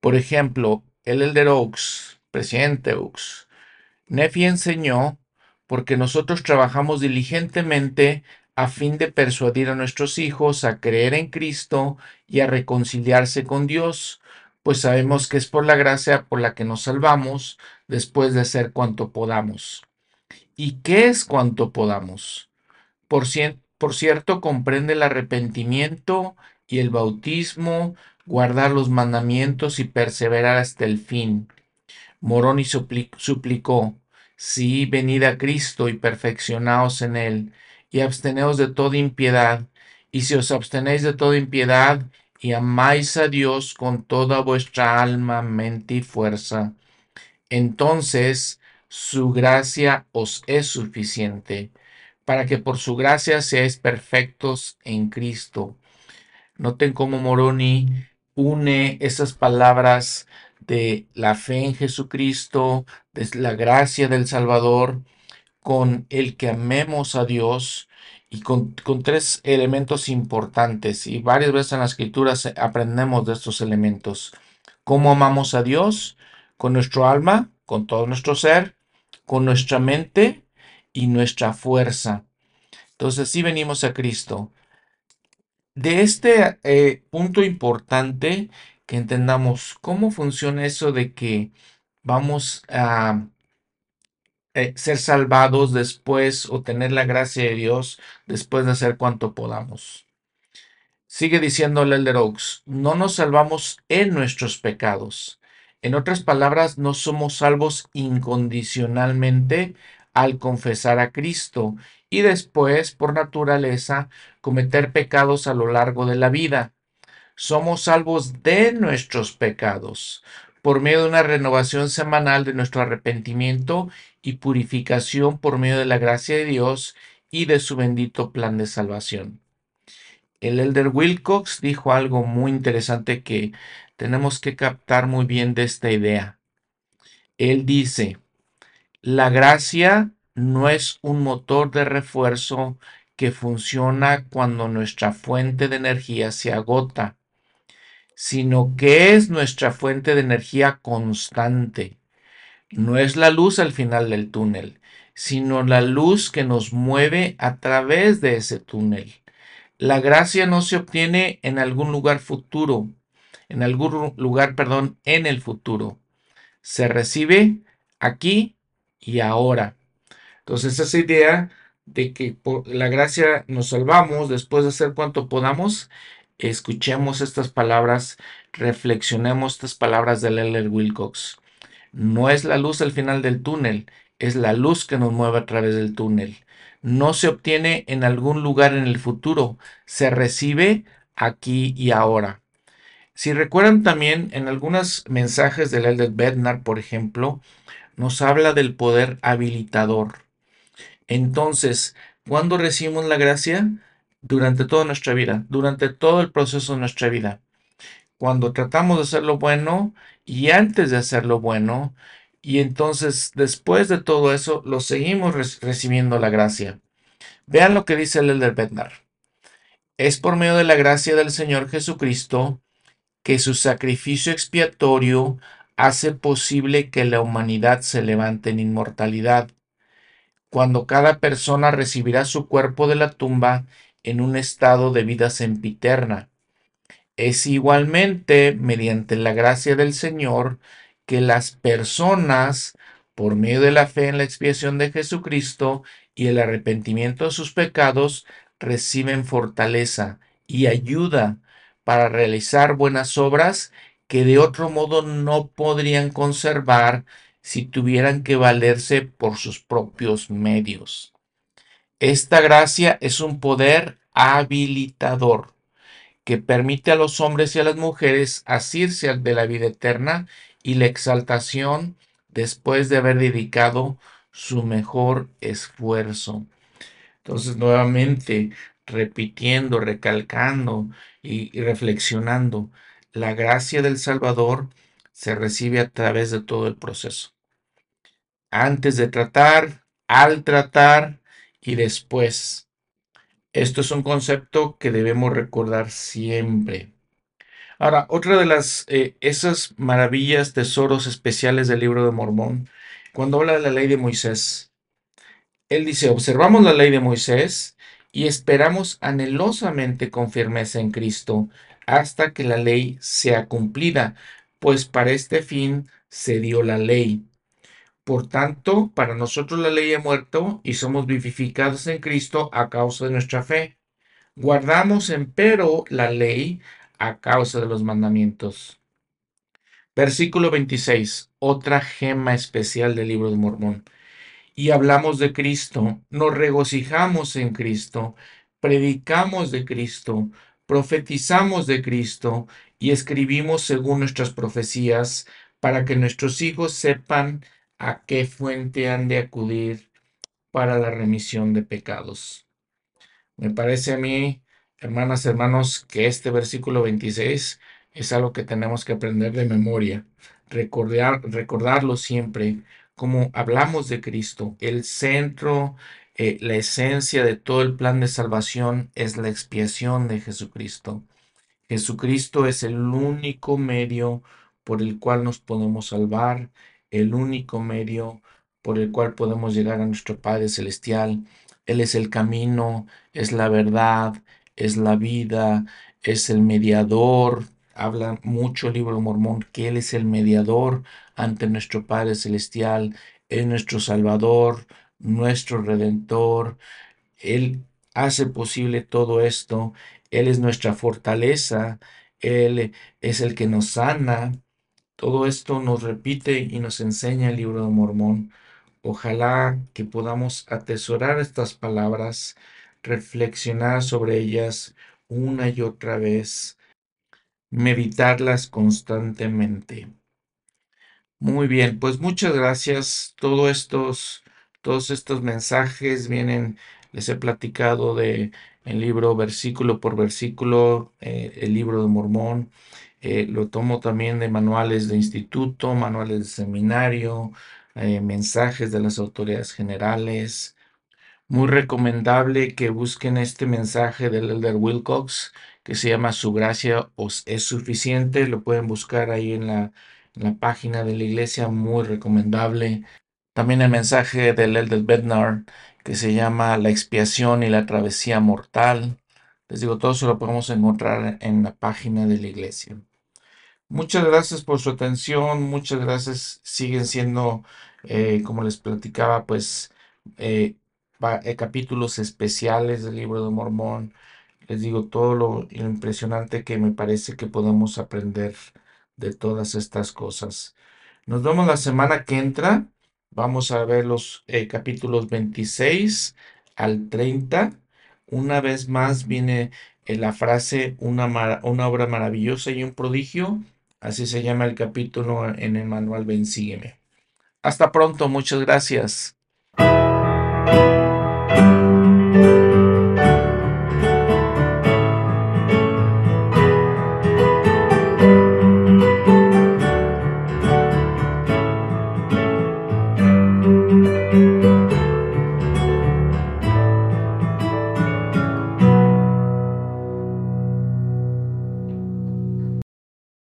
Por ejemplo, el elder Oaks, presidente Oaks, Nefi enseñó porque nosotros trabajamos diligentemente a fin de persuadir a nuestros hijos a creer en Cristo y a reconciliarse con Dios, pues sabemos que es por la gracia por la que nos salvamos después de hacer cuanto podamos. ¿Y qué es cuanto podamos? Por, por cierto, comprende el arrepentimiento y el bautismo, guardar los mandamientos y perseverar hasta el fin. Moroni suplicó, sí, venid a Cristo y perfeccionaos en él, y absteneos de toda impiedad, y si os abstenéis de toda impiedad, y amáis a Dios con toda vuestra alma, mente y fuerza, entonces su gracia os es suficiente, para que por su gracia seáis perfectos en Cristo. Noten cómo Moroni une esas palabras de la fe en Jesucristo, de la gracia del Salvador, con el que amemos a Dios y con, tres elementos importantes. Y varias veces en la escritura aprendemos de estos elementos. ¿Cómo amamos a Dios? Con nuestro alma, con todo nuestro ser, con nuestra mente y nuestra fuerza. Entonces, si venimos a Cristo. De este eh, punto importante, que entendamos cómo funciona eso de que vamos a eh, ser salvados después o tener la gracia de Dios después de hacer cuanto podamos. Sigue diciendo el Elder Oaks, no nos salvamos en nuestros pecados. En otras palabras, no somos salvos incondicionalmente al confesar a Cristo y después, por naturaleza, cometer pecados a lo largo de la vida. Somos salvos de nuestros pecados por medio de una renovación semanal de nuestro arrepentimiento y purificación por medio de la gracia de Dios y de su bendito plan de salvación. El elder Wilcox dijo algo muy interesante que tenemos que captar muy bien de esta idea. Él dice, la gracia no es un motor de refuerzo que funciona cuando nuestra fuente de energía se agota, sino que es nuestra fuente de energía constante. No es la luz al final del túnel, sino la luz que nos mueve a través de ese túnel. La gracia no se obtiene en algún lugar futuro, en algún lugar, perdón, en el futuro. Se recibe aquí y ahora. Entonces esa idea de que por la gracia nos salvamos después de hacer cuanto podamos, escuchemos estas palabras, reflexionemos estas palabras de Leller Wilcox. No es la luz al final del túnel, es la luz que nos mueve a través del túnel. No se obtiene en algún lugar en el futuro, se recibe aquí y ahora. Si recuerdan también en algunos mensajes del Elder Bednar, por ejemplo, nos habla del poder habilitador. Entonces, ¿cuándo recibimos la gracia? Durante toda nuestra vida, durante todo el proceso de nuestra vida. Cuando tratamos de hacer lo bueno y antes de hacer lo bueno, y entonces después de todo eso, lo seguimos recibiendo la gracia. Vean lo que dice el Elder Bednar. Es por medio de la gracia del Señor Jesucristo que su sacrificio expiatorio hace posible que la humanidad se levante en inmortalidad, cuando cada persona recibirá su cuerpo de la tumba en un estado de vida sempiterna. Es igualmente mediante la gracia del Señor que las personas, por medio de la fe en la expiación de Jesucristo y el arrepentimiento de sus pecados, reciben fortaleza y ayuda para realizar buenas obras que de otro modo no podrían conservar si tuvieran que valerse por sus propios medios. Esta gracia es un poder habilitador que permite a los hombres y a las mujeres asirse de la vida eterna y la exaltación después de haber dedicado su mejor esfuerzo. Entonces, nuevamente, repitiendo, recalcando y, reflexionando, la gracia del Salvador se recibe a través de todo el proceso. Antes de tratar, al tratar y después. Esto es un concepto que debemos recordar siempre. Ahora, otra de las, eh, esas maravillas, tesoros especiales del libro de Mormón, cuando habla de la ley de Moisés, Él dice, observamos la ley de Moisés y esperamos anhelosamente con firmeza en Cristo hasta que la ley sea cumplida, pues para este fin se dio la ley. Por tanto, para nosotros la ley ha muerto y somos vivificados en Cristo a causa de nuestra fe. Guardamos empero la ley a causa de los mandamientos. Versículo 26, otra gema especial del libro de Mormón. Y hablamos de Cristo, nos regocijamos en Cristo, predicamos de Cristo, profetizamos de Cristo y escribimos según nuestras profecías para que nuestros hijos sepan a qué fuente han de acudir para la remisión de pecados. Me parece a mí, hermanas, hermanos, que este versículo 26 es algo que tenemos que aprender de memoria, recordar, recordarlo siempre, como hablamos de Cristo, el centro, eh, la esencia de todo el plan de salvación es la expiación de Jesucristo. Jesucristo es el único medio por el cual nos podemos salvar, el único medio por el cual podemos llegar a nuestro Padre Celestial. Él es el camino, es la verdad, es la vida, es el mediador. Habla mucho el libro Mormón que Él es el mediador ante nuestro Padre Celestial, es nuestro Salvador, nuestro Redentor. Él hace posible todo esto. Él es nuestra fortaleza. Él es el que nos sana. Todo esto nos repite y nos enseña el libro de Mormón. Ojalá que podamos atesorar estas palabras, reflexionar sobre ellas una y otra vez, meditarlas constantemente. Muy bien, pues muchas gracias. Todos estos, todos estos mensajes vienen, les he platicado de el libro versículo por versículo, eh, el libro de Mormón. Eh, lo tomo también de manuales de instituto, manuales de seminario, eh, mensajes de las autoridades generales. Muy recomendable que busquen este mensaje del Elder Wilcox que se llama Su gracia os es suficiente. Lo pueden buscar ahí en la, en la página de la iglesia, muy recomendable. También el mensaje del Elder Bednar que se llama La expiación y la travesía mortal. Les digo, todo eso lo podemos encontrar en la página de la iglesia. Muchas gracias por su atención, muchas gracias. Siguen siendo, eh, como les platicaba, pues eh, eh, capítulos especiales del libro de Mormón. Les digo todo lo, impresionante que me parece que podemos aprender de todas estas cosas. Nos vemos la semana que entra. Vamos a ver los capítulos 26 al 30. Una vez más viene la frase una, obra maravillosa y un prodigio Así se llama el capítulo en el manual Ven Sígueme. Hasta pronto, muchas gracias.